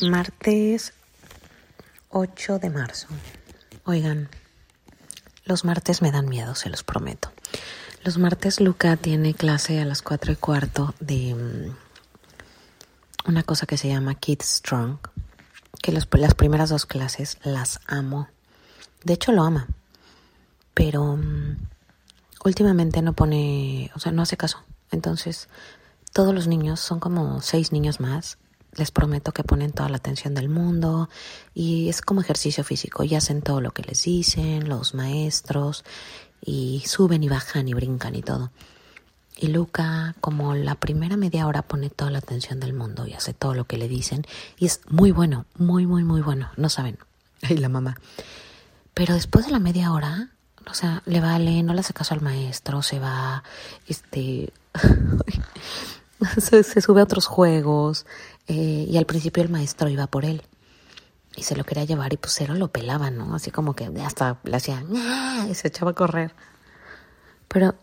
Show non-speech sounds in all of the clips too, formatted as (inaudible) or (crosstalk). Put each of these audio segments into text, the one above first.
Martes 8 de marzo. Oigan, los martes me dan miedo, se los prometo. Los martes Luca tiene clase a las 4 y cuarto de mm, una cosa que se llama Kids Strong, que las primeras dos clases las amo. De hecho lo ama, pero mm, últimamente no pone, o sea, no hace caso. Entonces, todos los niños, son como seis niños más, les prometo que ponen toda la atención del mundo y es como ejercicio físico y hacen todo lo que les dicen los maestros y suben y bajan y brincan y todo. Y Luca, como la primera media hora, pone toda la atención del mundo y hace todo lo que le dicen. Y es muy bueno, muy, muy, muy bueno. No saben. (laughs) Ay, la mamá. Pero después de la media hora, o sea, le vale, no le hace caso al maestro, se va, este, (laughs) se, sube a otros juegos. Eh, y al principio el maestro iba por él y se lo quería llevar y pues cero lo pelaba, ¿no? Así como que hasta le hacía y se echaba a correr. Pero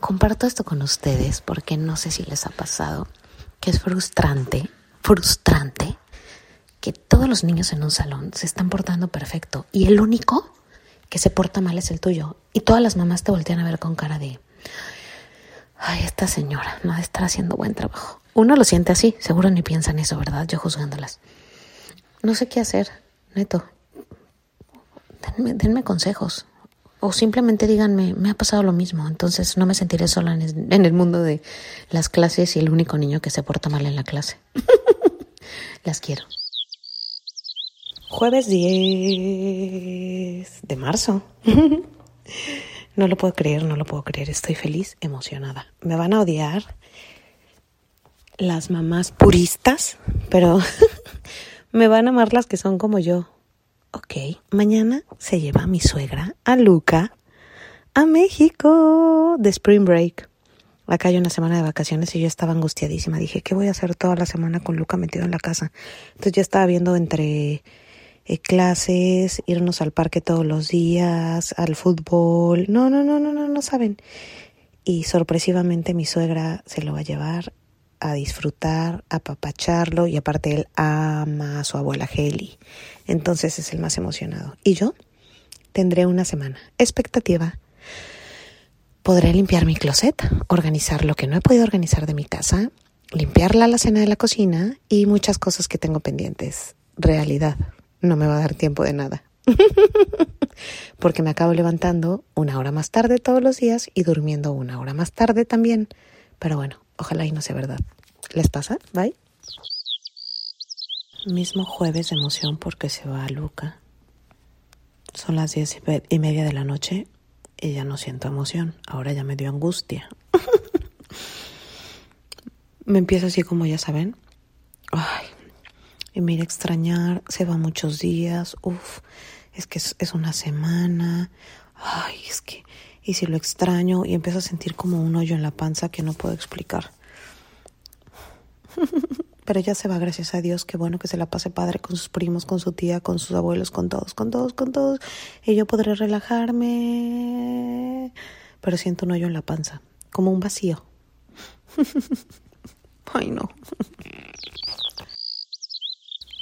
comparto esto con ustedes porque no sé si les ha pasado que es frustrante, frustrante que todos los niños en un salón se están portando perfecto y el único que se porta mal es el tuyo y todas las mamás te voltean a ver con cara de ay, esta señora no estar haciendo buen trabajo. Uno lo siente así, seguro ni piensan eso, ¿verdad? Yo juzgándolas. No sé qué hacer, neto. Denme, consejos o simplemente díganme, me ha pasado lo mismo, entonces no me sentiré sola en el mundo de las clases y el único niño que se porta mal en la clase. (laughs) Las quiero. Jueves 10 de marzo. (laughs) No lo puedo creer, no lo puedo creer. Estoy feliz, emocionada. Me van a odiar las mamás puristas, pero (laughs) me van a amar las que son como yo. Ok, mañana se lleva mi suegra a Luca a México de Spring Break. Acá hay una semana de vacaciones y yo estaba angustiadísima. Dije, ¿qué voy a hacer toda la semana con Luca metido en la casa? Entonces ya estaba viendo entre eh, clases, irnos al parque todos los días, al fútbol. No, no, no, no, no, no saben. Y sorpresivamente mi suegra se lo va a llevar a disfrutar, a papacharlo y aparte él ama a su abuela Heli. Entonces es el más emocionado. Y yo tendré una semana. Expectativa. Podré limpiar mi closet, organizar lo que no he podido organizar de mi casa, limpiar la alacena de la cocina y muchas cosas que tengo pendientes. Realidad. No me va a dar tiempo de nada. (laughs) Porque me acabo levantando una hora más tarde todos los días y durmiendo una hora más tarde también. Pero bueno, ojalá y no sea verdad. ¿Les pasa? Bye. Mismo jueves de emoción porque se va a Luca. Son las diez y media de la noche y ya no siento emoción. Ahora ya me dio angustia. (laughs) me empieza así como ya saben. Ay, y me iré a extrañar. Se va muchos días. Uf, es que es, es una semana. Ay, es que y si lo extraño y empiezo a sentir como un hoyo en la panza que no puedo explicar. (laughs) Pero ya se va, gracias a Dios, qué bueno que se la pase padre con sus primos, con su tía, con sus abuelos, con todos, con todos, con todos. Y yo podré relajarme. Pero siento un hoyo en la panza, como un vacío. (laughs) Ay, no.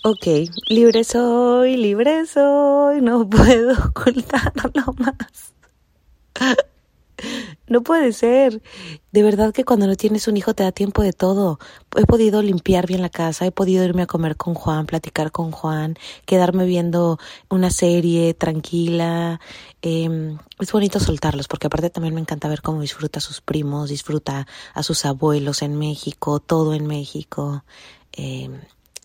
Ok, libre soy, libre soy, no (laughs) puedo ocultarlo (laughs) más. No puede ser. De verdad que cuando no tienes un hijo te da tiempo de todo. He podido limpiar bien la casa, he podido irme a comer con Juan, platicar con Juan, quedarme viendo una serie tranquila. Eh, es bonito soltarlos porque aparte también me encanta ver cómo disfruta a sus primos, disfruta a sus abuelos en México, todo en México. Eh,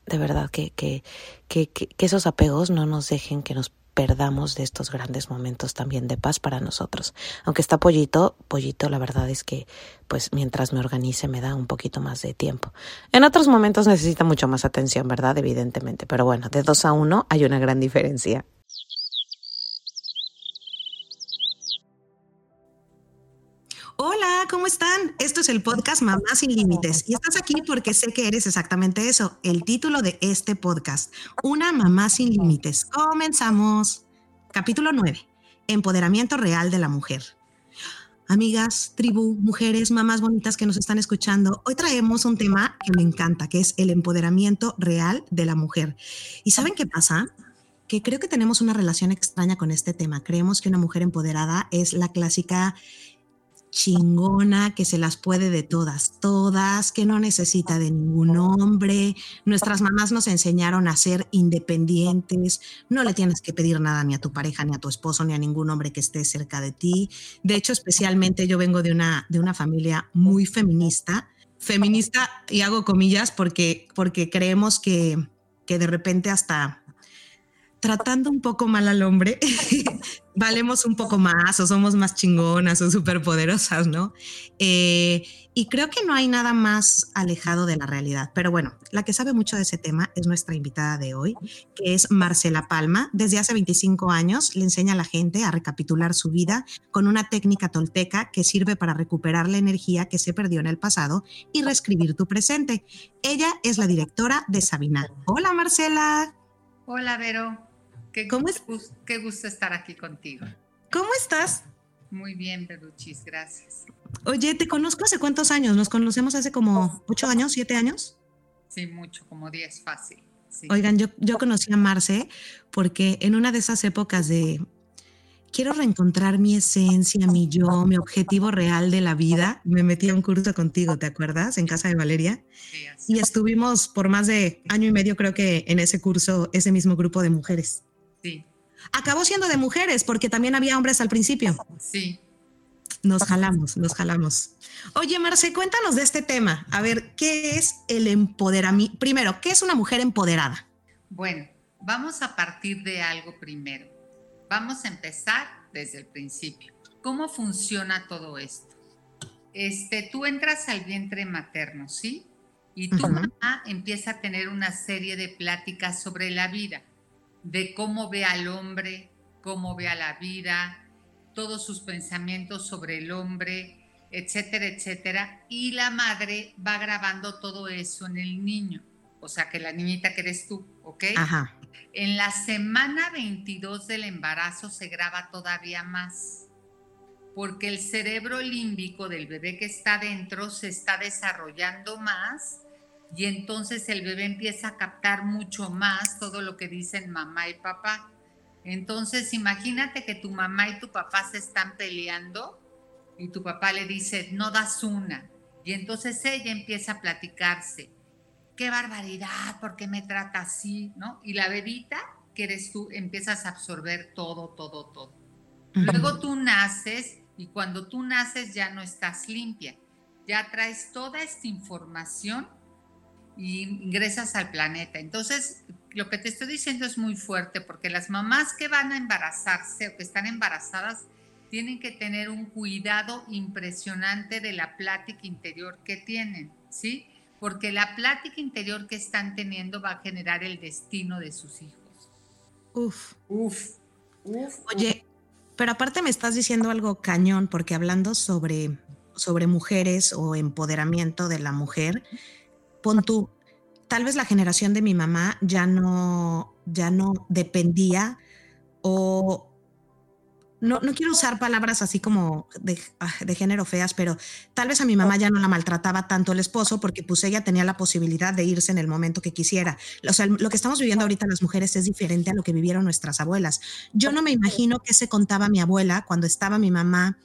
de verdad que, que, que, que esos apegos no nos dejen que nos perdamos de estos grandes momentos también de paz para nosotros. Aunque está pollito, pollito la verdad es que pues mientras me organice me da un poquito más de tiempo. En otros momentos necesita mucho más atención, ¿verdad? Evidentemente, pero bueno, de dos a uno hay una gran diferencia. Hola, ¿cómo están? Esto es el podcast Mamá sin Límites y estás aquí porque sé que eres exactamente eso, el título de este podcast, Una Mamá sin Límites. Comenzamos. Capítulo 9. Empoderamiento real de la mujer. amigas, tribu, mujeres, mamás bonitas que nos están escuchando. Hoy traemos un tema que me encanta, que es el empoderamiento real de la mujer. ¿Y saben qué pasa? Que creo que tenemos una relación extraña con este tema. Creemos que una mujer empoderada es la clásica chingona, que se las puede de todas, todas, que no necesita de ningún hombre. Nuestras mamás nos enseñaron a ser independientes, no le tienes que pedir nada ni a tu pareja, ni a tu esposo, ni a ningún hombre que esté cerca de ti. De hecho, especialmente yo vengo de una, de una familia muy feminista, feminista y hago comillas porque, porque creemos que, que de repente hasta tratando un poco mal al hombre, (laughs) valemos un poco más o somos más chingonas o superpoderosas, ¿no? Eh, y creo que no hay nada más alejado de la realidad. Pero bueno, la que sabe mucho de ese tema es nuestra invitada de hoy, que es Marcela Palma. Desde hace 25 años le enseña a la gente a recapitular su vida con una técnica tolteca que sirve para recuperar la energía que se perdió en el pasado y reescribir tu presente. Ella es la directora de Sabina. Hola Marcela. Hola Vero. Qué, ¿Cómo es? qué gusto estar aquí contigo. ¿Cómo estás? Muy bien, Beruchis, gracias. Oye, te conozco hace cuántos años? ¿Nos conocemos hace como ocho años, siete años? Sí, mucho, como diez fácil. Oigan, yo, yo conocí a Marce porque en una de esas épocas de quiero reencontrar mi esencia, mi yo, mi objetivo real de la vida, me metí a un curso contigo, ¿te acuerdas? En casa de Valeria. Sí, y estuvimos por más de año y medio, creo que en ese curso, ese mismo grupo de mujeres. Acabó siendo de mujeres porque también había hombres al principio. Sí. Nos jalamos, nos jalamos. Oye, Marce, cuéntanos de este tema. A ver, ¿qué es el empoderamiento? Primero, ¿qué es una mujer empoderada? Bueno, vamos a partir de algo primero. Vamos a empezar desde el principio. ¿Cómo funciona todo esto? Este, tú entras al vientre materno, ¿sí? Y tu mamá empieza a tener una serie de pláticas sobre la vida de cómo ve al hombre, cómo ve a la vida, todos sus pensamientos sobre el hombre, etcétera, etcétera. Y la madre va grabando todo eso en el niño. O sea, que la niñita que eres tú, ¿ok? Ajá. En la semana 22 del embarazo se graba todavía más, porque el cerebro límbico del bebé que está dentro se está desarrollando más y entonces el bebé empieza a captar mucho más todo lo que dicen mamá y papá. Entonces imagínate que tu mamá y tu papá se están peleando y tu papá le dice, no das una. Y entonces ella empieza a platicarse, qué barbaridad, ¿por qué me trata así? ¿No? Y la bebita, que eres tú, empiezas a absorber todo, todo, todo. Luego tú naces y cuando tú naces ya no estás limpia, ya traes toda esta información y ingresas al planeta. Entonces, lo que te estoy diciendo es muy fuerte porque las mamás que van a embarazarse o que están embarazadas tienen que tener un cuidado impresionante de la plática interior que tienen, ¿sí? Porque la plática interior que están teniendo va a generar el destino de sus hijos. Uf. Uf. Uf. Oye, pero aparte me estás diciendo algo cañón porque hablando sobre sobre mujeres o empoderamiento de la mujer, pon tú, tal vez la generación de mi mamá ya no, ya no dependía o no, no quiero usar palabras así como de, ah, de, género feas, pero tal vez a mi mamá ya no la maltrataba tanto el esposo porque pues ella tenía la posibilidad de irse en el momento que quisiera. O sea, lo que estamos viviendo ahorita las mujeres es diferente a lo que vivieron nuestras abuelas. Yo no me imagino qué se contaba mi abuela cuando estaba mi mamá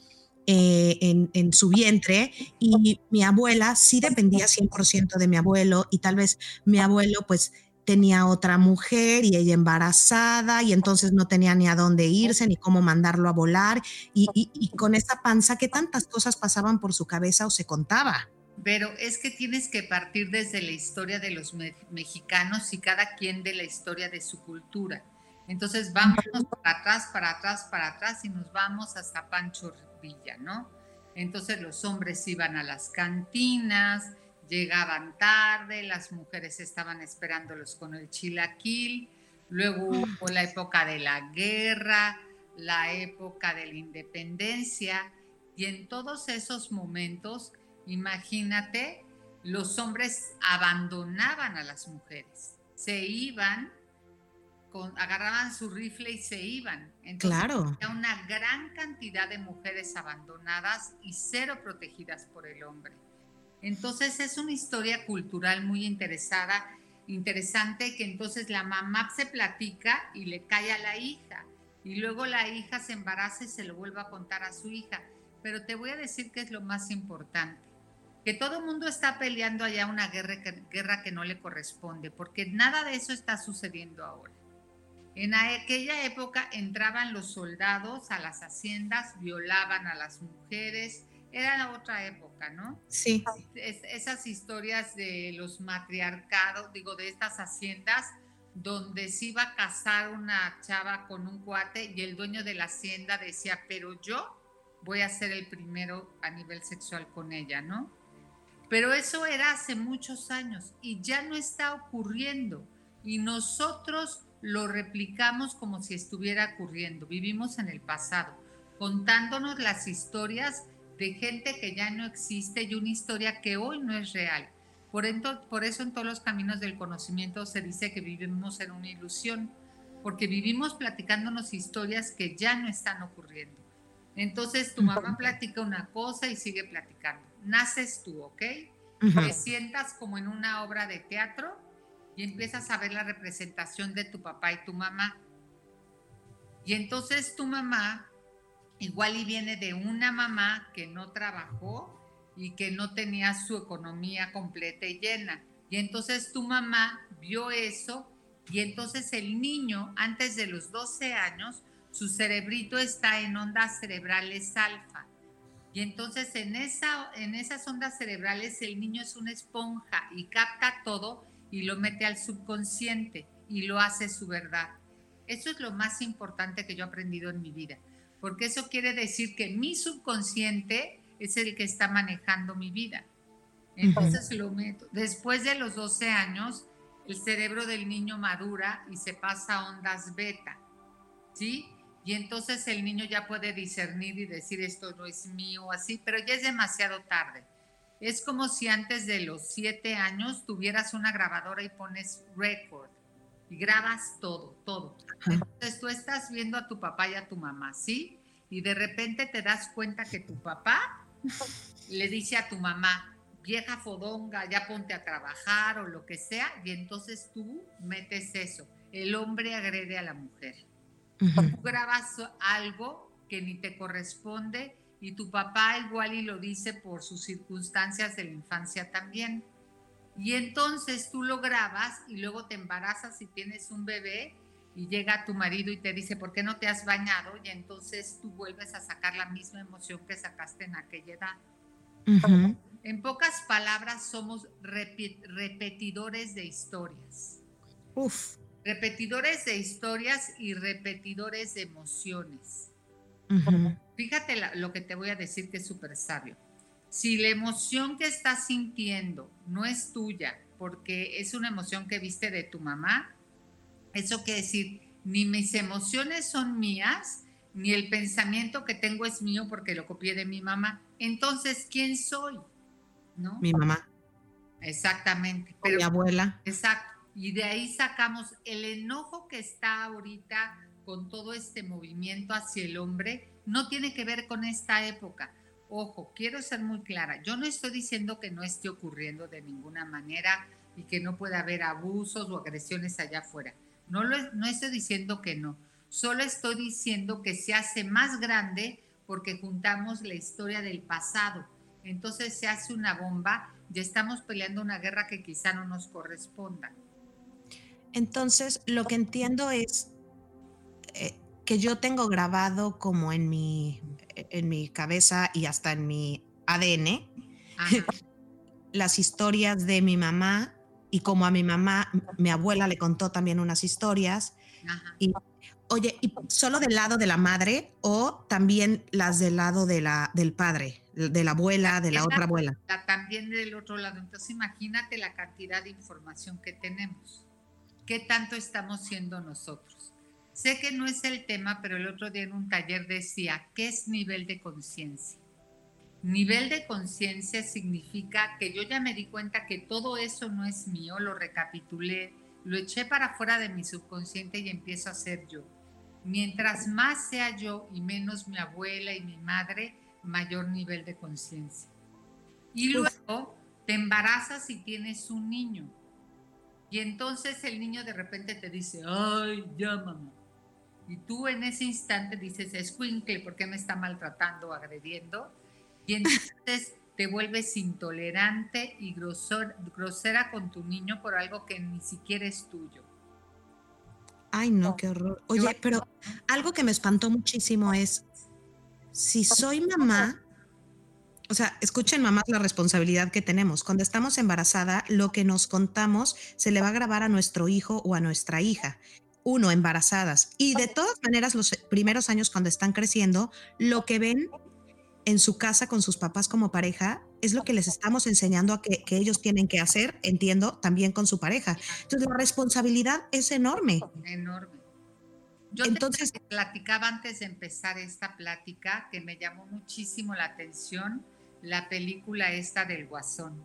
eh, en, su vientre y mi abuela sí dependía 100% de mi abuelo y tal vez mi abuelo pues tenía otra mujer y ella embarazada y entonces no tenía ni a dónde irse ni cómo mandarlo a volar y, y con esa panza que tantas cosas pasaban por su cabeza o se contaba. Pero es que tienes que partir desde la historia de los mexicanos y cada quien de la historia de su cultura. Entonces vamos para atrás, para atrás, para atrás y nos vamos hasta Pancho ¿no? Entonces los hombres iban a las cantinas, llegaban tarde, las mujeres estaban esperándolos con el chilaquil, luego hubo la época de la guerra, la época de la independencia, y en todos esos momentos, imagínate, los hombres abandonaban a las mujeres, se iban agarraban su rifle y se iban. Entonces, claro. Había una gran cantidad de mujeres abandonadas y cero protegidas por el hombre. Entonces es una historia cultural muy interesada, interesante que entonces la mamá se platica y le cae a la hija y luego la hija se embaraza y se lo vuelve a contar a su hija. Pero te voy a decir que es lo más importante, que todo el mundo está peleando allá una guerra que, guerra que no le corresponde, porque nada de eso está sucediendo ahora. En aquella época entraban los soldados a las haciendas, violaban a las mujeres, era otra época, ¿no? Sí. esas historias de los matriarcados, digo, de estas haciendas, donde se iba a casar una chava con un cuate y el dueño de la hacienda decía, pero yo voy a ser el primero a nivel sexual con ella, ¿no? Pero eso era hace muchos años y ya no está ocurriendo y nosotros lo replicamos como si estuviera ocurriendo. Vivimos en el pasado, contándonos las historias de gente que ya no existe y una historia que hoy no es real. Por, por eso en todos los caminos del conocimiento se dice que vivimos en una ilusión, porque vivimos platicándonos historias que ya no están ocurriendo. Entonces tu mamá platica una cosa y sigue platicando. Naces tú, ¿ok? Te sientas como en una obra de teatro y empiezas a ver la representación de tu papá y tu mamá. Y entonces tu mamá igual y viene de una mamá que no trabajó y que no tenía su economía completa y llena. Y entonces tu mamá vio eso y entonces el niño antes de los 12 años, su cerebrito está en ondas cerebrales alfa. Y entonces en, esa, en esas ondas cerebrales el niño es una esponja y capta todo y lo mete al subconsciente y lo hace su verdad. Eso es lo más importante que yo he aprendido en mi vida porque eso quiere decir que mi subconsciente es el que está manejando mi vida. Entonces lo meto. Después de los 12 años, el cerebro del niño madura y se pasa a ondas beta, ¿sí? Y entonces el niño ya puede discernir y decir esto no es mío, así, pero ya es demasiado tarde. Es como si antes de los 7 años tuvieras una grabadora y pones record y grabas todo, todo. Entonces tú estás viendo a tu papá y a tu mamá, ¿sí? Y de repente te das cuenta que tu papá le dice a tu mamá, vieja fodonga, ya ponte a trabajar o lo que sea, y entonces tú metes eso. El hombre agrede a la mujer. Tú grabas algo que ni te corresponde y tu papá igual y lo dice por sus circunstancias de la infancia también. Y entonces tú lo grabas y luego te embarazas y tienes un bebé y llega tu marido y te dice, ¿por qué no te has bañado? Y entonces tú vuelves a sacar la misma emoción que sacaste en aquella edad. En pocas palabras, somos repetidores de historias. Uf. Repetidores de historias y repetidores de emociones. Fíjate lo que te voy a decir que es súper sabio. Si la emoción que estás sintiendo no es tuya, porque es una emoción que viste de tu mamá, eso quiere decir, ni mis emociones son mías, ni el pensamiento que tengo es mío porque lo copié de mi mamá. Entonces, ¿quién soy? ¿No? Mi mamá. Exactamente. mi abuela. Exacto. Y de ahí sacamos el enojo que está ahorita con todo este movimiento hacia el hombre, no tiene que ver con esta época Ojo, quiero ser muy clara, yo no estoy diciendo que no esté ocurriendo de ninguna manera y que no pueda haber abusos o agresiones allá afuera. No, lo, no estoy diciendo que no, solo estoy diciendo que se hace más grande porque juntamos la historia del pasado. Entonces se hace una bomba y estamos peleando una guerra que quizá no nos corresponda. Entonces, lo que entiendo es eh, que yo tengo grabado como en mi en mi cabeza y hasta en mi ADN (laughs) las historias de mi mamá y como a mi mamá, mi abuela le contó también unas historias. Y, oye, ¿y solo del lado de la madre o también las del lado de la, del padre, de la abuela, de la, otra abuela? también del otro lado. Entonces imagínate la cantidad de información que tenemos. ¿Qué tanto estamos siendo nosotros? Sé que no es el tema, pero el otro día en un taller decía, ¿qué es nivel de conciencia? Nivel de conciencia significa que yo ya me di cuenta que todo eso no es mío, lo recapitulé, lo eché para fuera de mi subconsciente y empiezo a ser yo. Mientras más sea yo y menos mi abuela y mi madre, mayor nivel de conciencia. Y luego te embarazas y tienes un niño. Y entonces el niño de repente te dice, ay, ya mamá. Y tú en ese instante dices, es ¿por qué me está maltratando agrediendo? Y entonces te vuelves intolerante y grosera con tu niño por algo que ni siquiera es tuyo. Ay, no, qué horror. Oye, pero algo que me espantó muchísimo es, si soy mamá, o sea, escuchen mamás la responsabilidad que tenemos. Cuando estamos embarazada, lo que nos contamos se le va a grabar a nuestro hijo o a nuestra hija. Uno, embarazadas. Y de todas maneras, los primeros años cuando están creciendo, lo que ven en su casa con sus papás como pareja es lo que les estamos enseñando a que, ellos tienen que hacer, entiendo, también con su pareja. Entonces la responsabilidad es enorme. Enorme. Yo Entonces, te platicaba antes de empezar esta plática que me llamó muchísimo la atención la película esta del Guasón.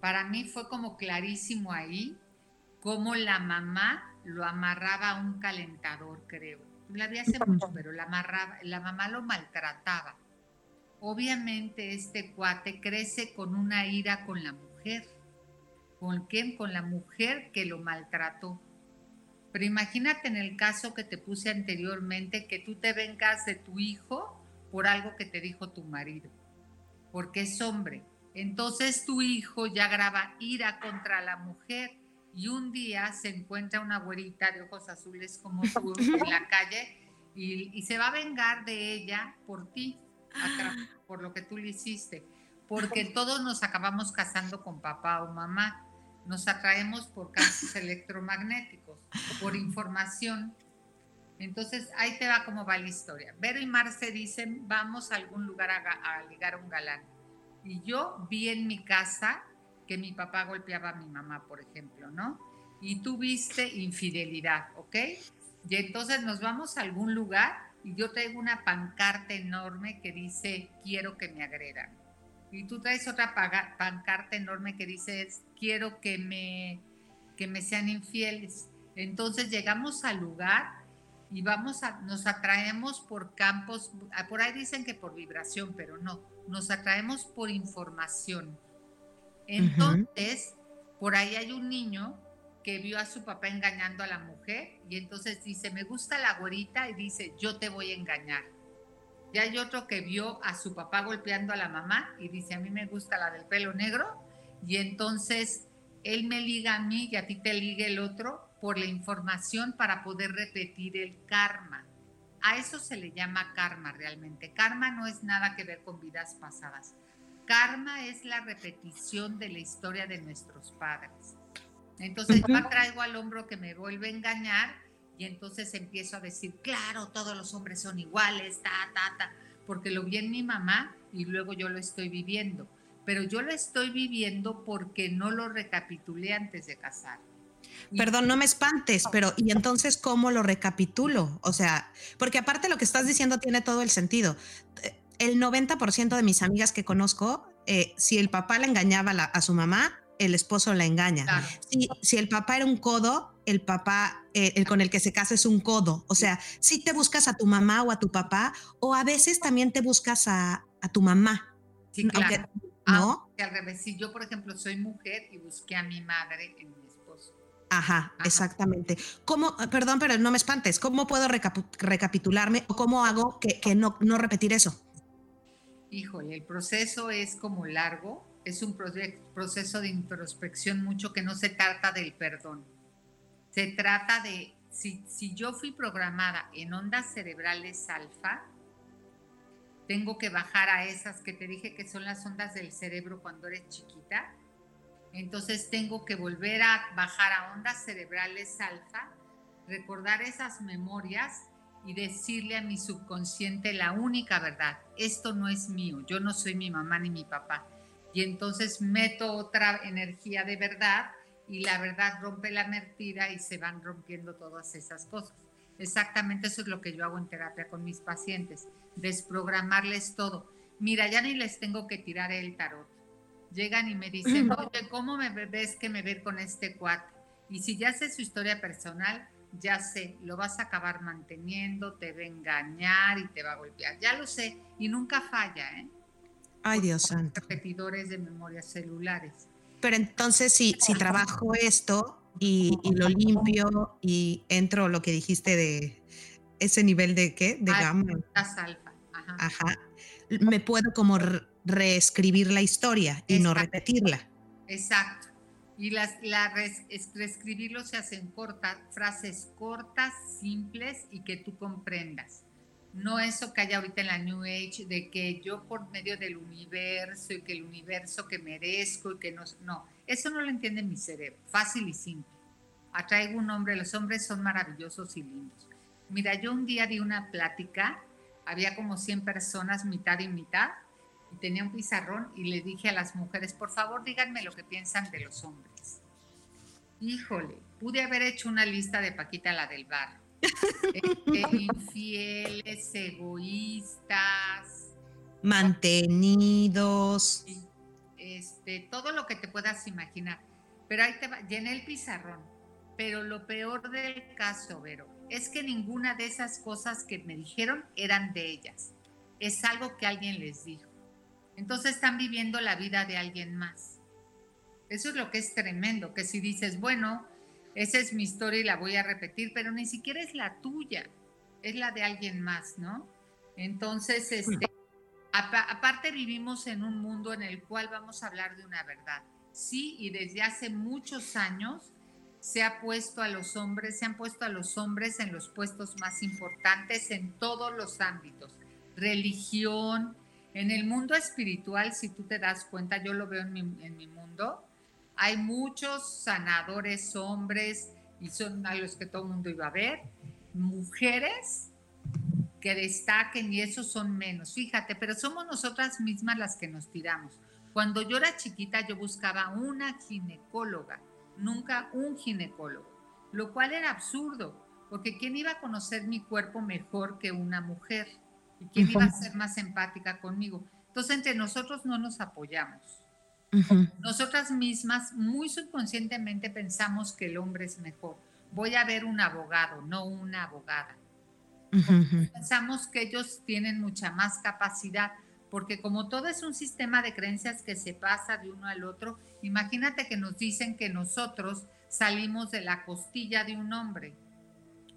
Para mí fue como clarísimo ahí cómo la mamá lo amarraba a un calentador, creo la vi hace mucho, pero la, amarraba, la mamá lo maltrataba. Obviamente este cuate crece con una ira con la mujer. ¿Con quién? Con la mujer que lo maltrató. Pero imagínate en el caso que te puse anteriormente, que tú te vengas de tu hijo por algo que te dijo tu marido, porque es hombre. Entonces tu hijo ya graba ira contra la mujer y un día se encuentra una güerita de ojos azules como tú en la (laughs) calle y, se va a vengar de ella por ti, por lo que tú le hiciste, porque todos nos acabamos casando con papá o mamá, nos atraemos por campos electromagnéticos, por información. Entonces ahí te va cómo va la historia. Vero y Marce dicen, vamos a algún lugar a, a ligar a un galán. Y yo vi en mi casa que mi papá golpeaba a mi mamá, por ejemplo, ¿no? Y tuviste infidelidad, ¿ok? Y entonces nos vamos a algún lugar y yo traigo una pancarta enorme que dice, quiero que me agredan. Y tú traes otra pancarta enorme que dice, quiero que me, que me sean infieles. Entonces llegamos al lugar y vamos a, nos atraemos por campos, por ahí dicen que por vibración, pero no, nos atraemos por información. Entonces, por ahí hay un niño que vio a su papá engañando a la mujer y entonces dice, me gusta la güerita y dice, yo te voy a engañar. Y hay otro que vio a su papá golpeando a la mamá y dice, a mí me gusta la del pelo negro y entonces él me liga a mí y a ti te liga el otro por la información para poder repetir el karma. A eso se le llama karma realmente. Karma no es nada que ver con vidas pasadas. Karma es la repetición de la historia de nuestros padres. Entonces yo traigo al hombro que me vuelve a engañar y entonces empiezo a decir, claro, todos los hombres son iguales, ta, ta, ta, porque lo vi en mi mamá y luego yo lo estoy viviendo. Pero yo lo estoy viviendo porque no lo recapitulé antes de casar. Perdón, no me espantes, pero ¿y entonces cómo lo recapitulo? O sea, porque aparte lo que estás diciendo tiene todo el sentido el 90% de mis amigas que conozco, eh, si el papá le engañaba a su mamá, el esposo la engaña. Si, el papá era un codo, el papá, eh, el con el que se casa es un codo. O sea, si te buscas a tu mamá o a tu papá, o a veces también te buscas a, tu mamá. Sí, claro. ¿No? al revés, si yo, por ejemplo, soy mujer y busqué a mi madre en mi esposo. Ajá, exactamente. ¿Cómo, perdón, pero no me espantes, ¿cómo puedo recapitularme o cómo hago que, que no, no repetir eso? Híjole, el proceso es como largo, es un proceso de introspección mucho que no se trata del perdón. Se trata de, si, si yo fui programada en ondas cerebrales alfa, tengo que bajar a esas que te dije que son las ondas del cerebro cuando eres chiquita. Entonces tengo que volver a bajar a ondas cerebrales alfa, recordar esas memorias y decirle a mi subconsciente la única verdad, esto no es mío, yo no soy mi mamá ni mi papá. Y entonces meto otra energía de verdad y la verdad rompe la mentira y se van rompiendo todas esas cosas. Exactamente eso es lo que yo hago en terapia con mis pacientes, desprogramarles todo. Mira, ya ni les tengo que tirar el tarot. Llegan y me dicen, (clears throat) oye, ¿cómo me ves que me ver con este cuate? Y si ya sé su historia personal, ya sé, lo vas a acabar manteniendo, te va a engañar y te va a golpear. Ya lo sé y nunca falla, ¿eh? Ay, Dios santo. Repetidores de memorias celulares. Pero entonces, si, si trabajo esto y, lo limpio y entro lo que dijiste de ese nivel de qué? De gamma. Alfa. Ajá. Ajá. Me puedo como reescribir la historia y no repetirla. Exacto. Y las, la reescribirlo se hacen cortas, frases cortas, simples y que tú comprendas. No eso que hay ahorita en la New Age de que yo por medio del universo y que el universo que merezco y que no. No, eso no lo entiende mi cerebro. Fácil y simple. Atraigo un hombre, los hombres son maravillosos y lindos. Mira, yo un día di una plática, había como 100 personas, mitad y mitad, tenía un pizarrón y le dije a las mujeres, por favor díganme lo que piensan de los hombres. Híjole, pude haber hecho una lista de Paquita la del bar. (laughs) Este, infieles, egoístas. Mantenidos. Este, todo lo que te puedas imaginar. Pero ahí te va, llené el pizarrón. Pero lo peor del caso, Vero, es que ninguna de esas cosas que me dijeron eran de ellas. Es algo que alguien les dijo. Entonces están viviendo la vida de alguien más. Eso es lo que es tremendo, que si dices, bueno, esa es mi historia y la voy a repetir, pero ni siquiera es la tuya, es la de alguien más, ¿no? Entonces, este, aparte vivimos en un mundo en el cual vamos a hablar de una verdad. Sí, y desde hace muchos años se ha puesto a los hombres, se han puesto a los hombres en los puestos más importantes en todos los ámbitos. Religión, en el mundo espiritual, si tú te das cuenta, yo lo veo en mi, mundo, hay muchos sanadores hombres y son a los que todo el mundo iba a ver, mujeres que destaquen y esos son menos, fíjate, pero somos nosotras mismas las que nos tiramos. Cuando yo era chiquita yo buscaba una ginecóloga, nunca un ginecólogo, lo cual era absurdo, porque ¿quién iba a conocer mi cuerpo mejor que una mujer? ¿Y quién iba a ser más empática conmigo? Entonces, entre nosotros no nos apoyamos. Nosotras mismas muy subconscientemente pensamos que el hombre es mejor. Voy a ver un abogado, no una abogada. Pensamos que ellos tienen mucha más capacidad, porque como todo es un sistema de creencias que se pasa de uno al otro, imagínate que nos dicen que nosotros salimos de la costilla de un hombre.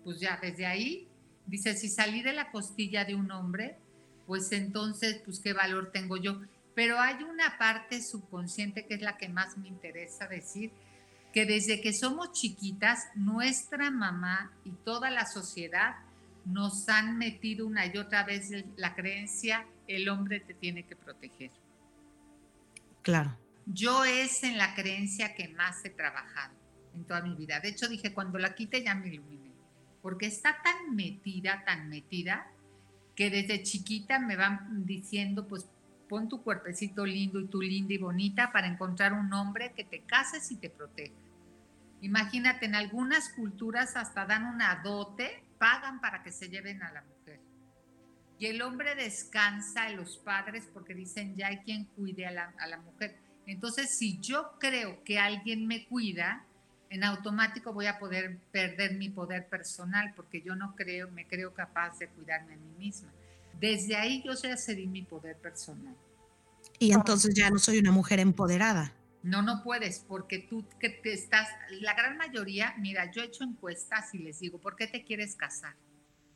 Pues ya desde ahí Dice, si salí de la costilla de un hombre, pues entonces, pues qué valor tengo yo. Pero hay una parte subconsciente que es la que más me interesa decir, que desde que somos chiquitas, nuestra mamá y toda la sociedad nos han metido una y otra vez la creencia, el hombre te tiene que proteger. Claro. Yo es en la creencia que más he trabajado en toda mi vida. De hecho, dije, cuando la quite ya me iluminé porque está tan metida, tan metida, que desde chiquita me van diciendo, pues pon tu cuerpecito lindo y tu linda y bonita para encontrar un hombre que te cases y te proteja. Imagínate, en algunas culturas hasta dan una dote, pagan para que se lleven a la mujer. Y el hombre descansa los padres porque dicen, ya hay quien cuide a la mujer. Entonces, si yo creo que alguien me cuida, en automático voy a poder perder mi poder personal porque yo no creo, me creo capaz de cuidarme a mí misma. Desde ahí yo ya cedí mi poder personal. Y entonces ya no soy una mujer empoderada. No, no puedes, porque tú que te estás, la gran mayoría, mira, yo he hecho encuestas y les digo, ¿por qué te quieres casar?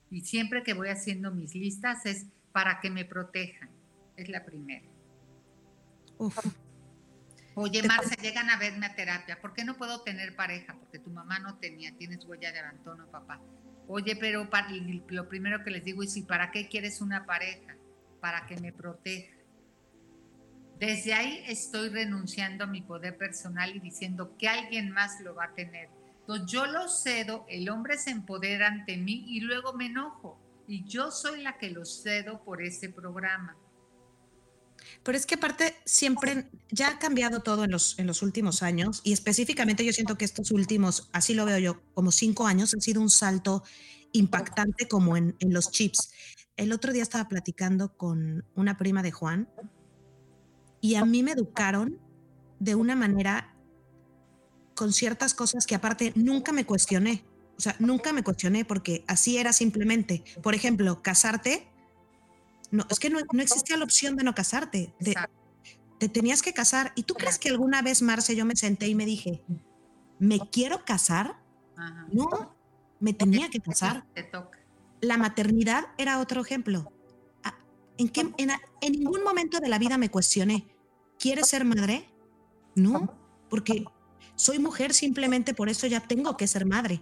Y siempre que voy haciendo mis listas es para que me protejan. Es la primera. Uf. Oye, Marcia, llegan a verme a terapia. ¿Por qué no puedo tener pareja? Porque tu mamá no tenía, tienes huella de abandono, papá. Oye, pero lo primero que les digo es, ¿y para qué quieres una pareja? Para que me proteja. Desde ahí estoy renunciando a mi poder personal y diciendo que alguien más lo va a tener. Entonces yo lo cedo, el hombre se empodera ante mí y luego me enojo. Y yo soy la que lo cedo por ese programa. Pero es que aparte siempre ya ha cambiado todo en los, en los últimos años y específicamente yo siento que estos últimos, así lo veo yo, como cinco años han sido un salto impactante como en, en los chips. El otro día estaba platicando con una prima de Juan y a mí me educaron de una manera con ciertas cosas que aparte nunca me cuestioné. O sea, nunca me cuestioné porque así era simplemente. Por ejemplo, casarte. No, es que no, existía la opción de no casarte. te tenías que casar. ¿Y tú crees que alguna vez, Marce, yo me senté y me dije, ¿me quiero casar? No, me tenía que casar. La maternidad era otro ejemplo. Ah, ¿En, qué, en, en ningún momento de la vida me cuestioné, ¿quieres ser madre? No, porque soy mujer, simplemente por eso ya tengo que ser madre.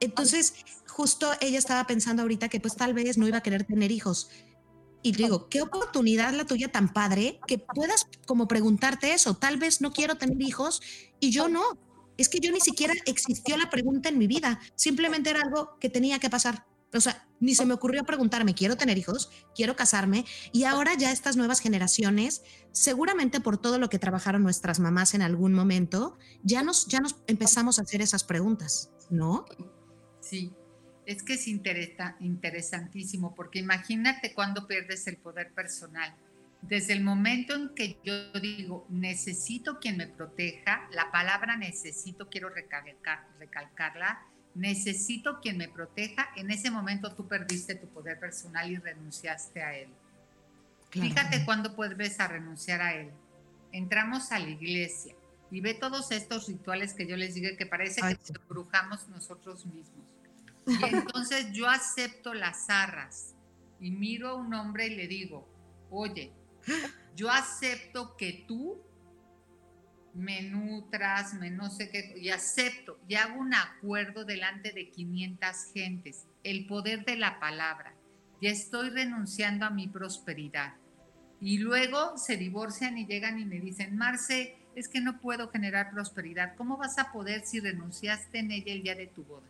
Entonces, justo ella estaba pensando ahorita que pues tal vez no iba a querer tener hijos. Y digo, qué oportunidad la tuya tan padre que puedas como preguntarte eso. Tal vez no quiero tener hijos y yo no. Es que yo ni siquiera existió la pregunta en mi vida. Simplemente era algo que tenía que pasar. O sea, ni se me ocurrió preguntarme, quiero tener hijos, quiero casarme. Y ahora ya estas nuevas generaciones, seguramente por todo lo que trabajaron nuestras mamás en algún momento, ya nos, ya nos empezamos a hacer esas preguntas, ¿no? Sí, es que es interesantísimo, porque imagínate cuando pierdes el poder personal. Desde el momento en que yo digo, necesito quien me proteja, la palabra necesito, quiero recalcarla, necesito quien me proteja, en ese momento tú perdiste tu poder personal y renunciaste a él. Fíjate cuándo puedes a renunciar a él. Entramos a la iglesia y ve todos estos rituales que yo les digo que parece que nos brujamos nosotros mismos. (laughs) Y entonces yo acepto las arras y miro a un hombre y le digo, oye, yo acepto que tú me nutras, me no sé qué, y acepto y hago un acuerdo delante de 500 gentes, el poder de la palabra, ya estoy renunciando a mi prosperidad. Y luego se divorcian y llegan y me dicen, Marce, es que no puedo generar prosperidad. ¿Cómo vas a poder si renunciaste en ella el día de tu boda?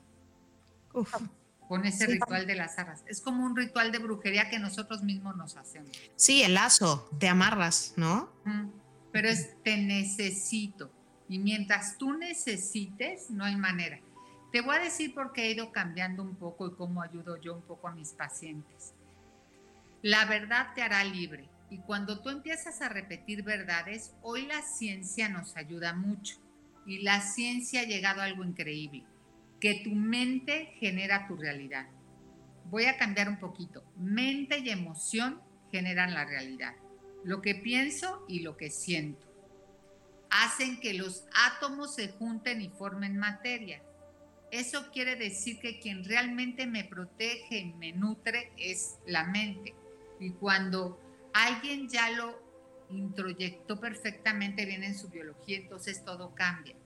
Con ese ritual de las arras. Es como un ritual de brujería que nosotros mismos nos hacemos. Sí, el lazo, te amarras, ¿no? pero es te necesito. Y mientras tú necesites, no hay manera. Te voy a decir por qué he ido cambiando un poco y cómo ayudo yo un poco a mis pacientes. La verdad te hará libre. Y cuando tú empiezas a repetir verdades, hoy la ciencia nos ayuda mucho. Y la ciencia ha llegado a algo increíble, que tu mente genera tu realidad. Voy a cambiar un poquito. Mente y emoción generan la realidad lo que pienso y lo que siento. Hacen que los átomos se junten y formen materia. Eso quiere decir que quien realmente me protege y me nutre es la mente. Y cuando alguien ya lo introyectó perfectamente bien en su biología, entonces todo cambia.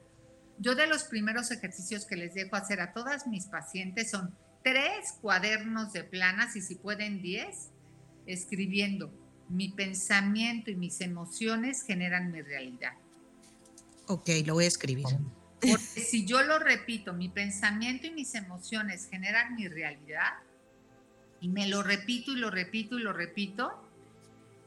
Yo de los primeros ejercicios que les dejo hacer a todas mis pacientes son tres cuadernos de planas y si pueden diez, escribiendo mi pensamiento y mis emociones generan mi realidad. Ok, lo voy a escribir. Porque si yo lo repito, mi pensamiento y mis emociones generan mi realidad, y me lo repito y lo repito y lo repito,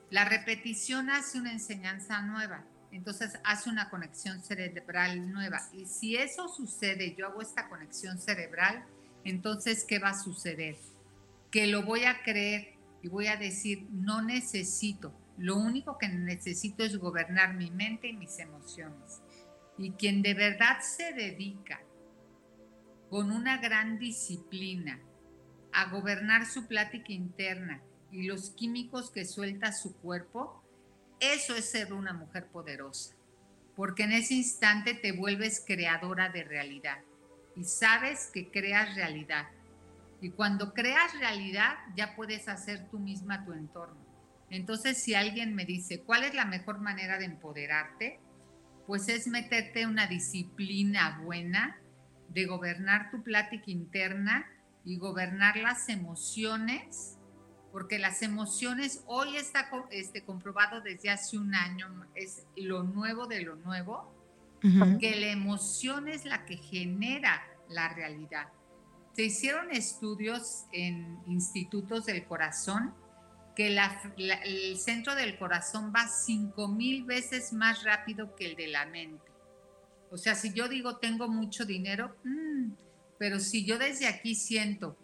la repetición hace una enseñanza nueva. Entonces hace una conexión cerebral nueva. Y si eso sucede, yo hago esta conexión cerebral, entonces, ¿qué va a suceder? Que lo voy a creer y voy a decir, no necesito, lo único que necesito es gobernar mi mente y mis emociones. Y quien de verdad se dedica con una gran disciplina a gobernar su plática interna y los químicos que suelta su cuerpo, eso es ser una mujer poderosa, porque en ese instante te vuelves creadora de realidad y sabes que creas realidad y cuando creas realidad, ya puedes hacer tú misma tu entorno. Entonces, si alguien me dice, ¿cuál es la mejor manera de empoderarte? Pues es meterte una disciplina buena de gobernar tu plática interna y gobernar las emociones, porque las emociones hoy está este, comprobado desde hace un año, es lo nuevo de lo nuevo, que la emoción es la que genera la realidad. Se hicieron estudios en institutos del corazón que el centro del corazón va cinco mil veces más rápido que el de la mente. O sea, si yo digo tengo mucho dinero, mm, pero si yo desde aquí siento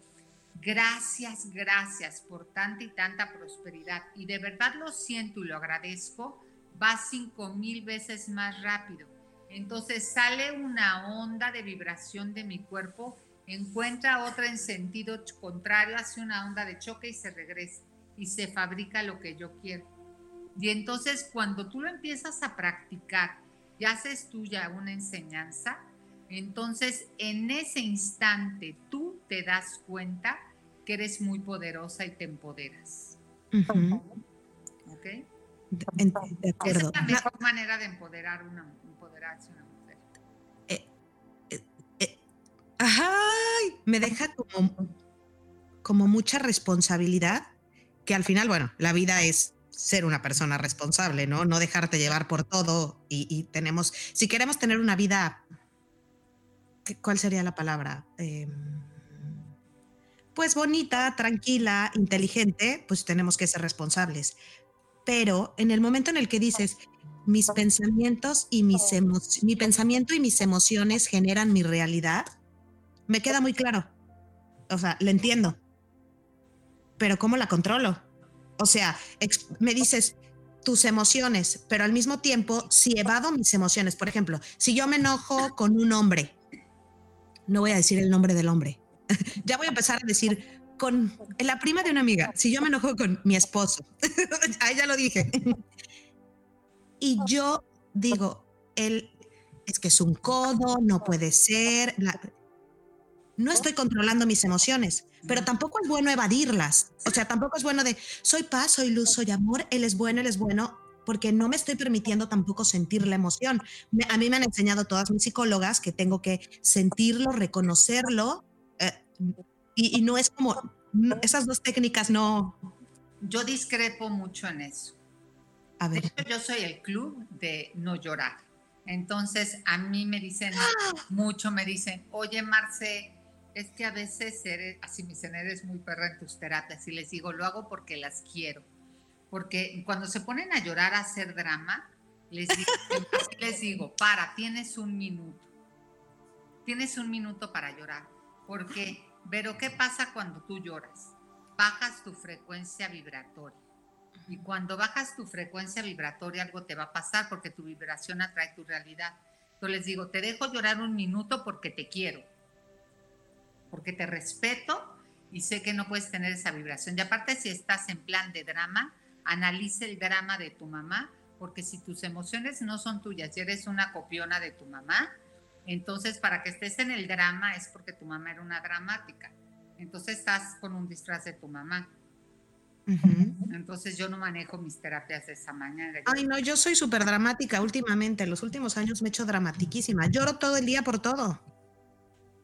gracias, gracias por tanta y tanta prosperidad y de verdad lo siento y lo agradezco, va cinco mil veces más rápido. Entonces sale una onda de vibración de mi cuerpo, encuentra otra en sentido contrario, hace una onda de choque y se regresa y se fabrica lo que yo quiero. Y entonces cuando tú lo empiezas a practicar y haces tuya una enseñanza, entonces en ese instante tú te das cuenta que eres muy poderosa y te empoderas. ¿Ok? De. Esa es la mejor manera de empoderar una, empoderarse una mujer. Eh, eh, eh, ay, me deja como, como mucha responsabilidad, que al final, bueno, la vida es ser una persona responsable, ¿no? No dejarte llevar por todo y, tenemos, si queremos tener una vida, ¿cuál sería la palabra? Pues bonita, tranquila, inteligente, pues tenemos que ser responsables. Pero en el momento en el que dices, mis pensamientos y mis mi pensamiento y mis emociones generan mi realidad, me queda muy claro. O sea, le entiendo. Pero ¿cómo la controlo? O sea, me dices tus emociones, pero al mismo tiempo, si evado mis emociones, por ejemplo, si yo me enojo con un hombre, no voy a decir el nombre del hombre, (laughs) ya voy a empezar a decir con la prima de una amiga, si yo me enojo con mi esposo, (laughs) ahí ya lo dije, (laughs) y yo digo, él es que es un codo, no puede ser, no estoy controlando mis emociones, pero tampoco es bueno evadirlas. O sea, tampoco es bueno de soy paz, soy luz, soy amor, él es bueno, él es bueno, porque no me estoy permitiendo tampoco sentir la emoción. a mí me han enseñado todas mis psicólogas que tengo que sentirlo, reconocerlo, y, no es como, esas dos técnicas no... Yo discrepo mucho en eso. A ver. yo soy el club de no llorar. Entonces, a mí me dicen (gasps) mucho, me dicen, oye, Marce, es que a veces eres, así me dicen, eres muy perra en tus terapias y les digo, lo hago porque las quiero. Porque cuando se ponen a llorar, a hacer drama, les digo, (laughs) les digo, para, tienes un minuto. Tienes un minuto para llorar. Porque, pero ¿qué pasa cuando tú lloras? Bajas tu frecuencia vibratoria. Y cuando bajas tu frecuencia vibratoria, algo te va a pasar porque tu vibración atrae tu realidad. Entonces les digo, te dejo llorar un minuto porque te quiero porque te respeto y sé que no puedes tener esa vibración. Y aparte, si estás en plan de drama, analice el drama de tu mamá, porque si tus emociones no son tuyas y eres una copiona de tu mamá, entonces para que estés en el drama es porque tu mamá era una dramática. Entonces estás con un disfraz de tu mamá. Entonces yo no manejo mis terapias de esa manera. Ay, no, yo soy súper dramática últimamente. En los últimos años me he hecho dramatiquísima. Lloro todo el día por todo.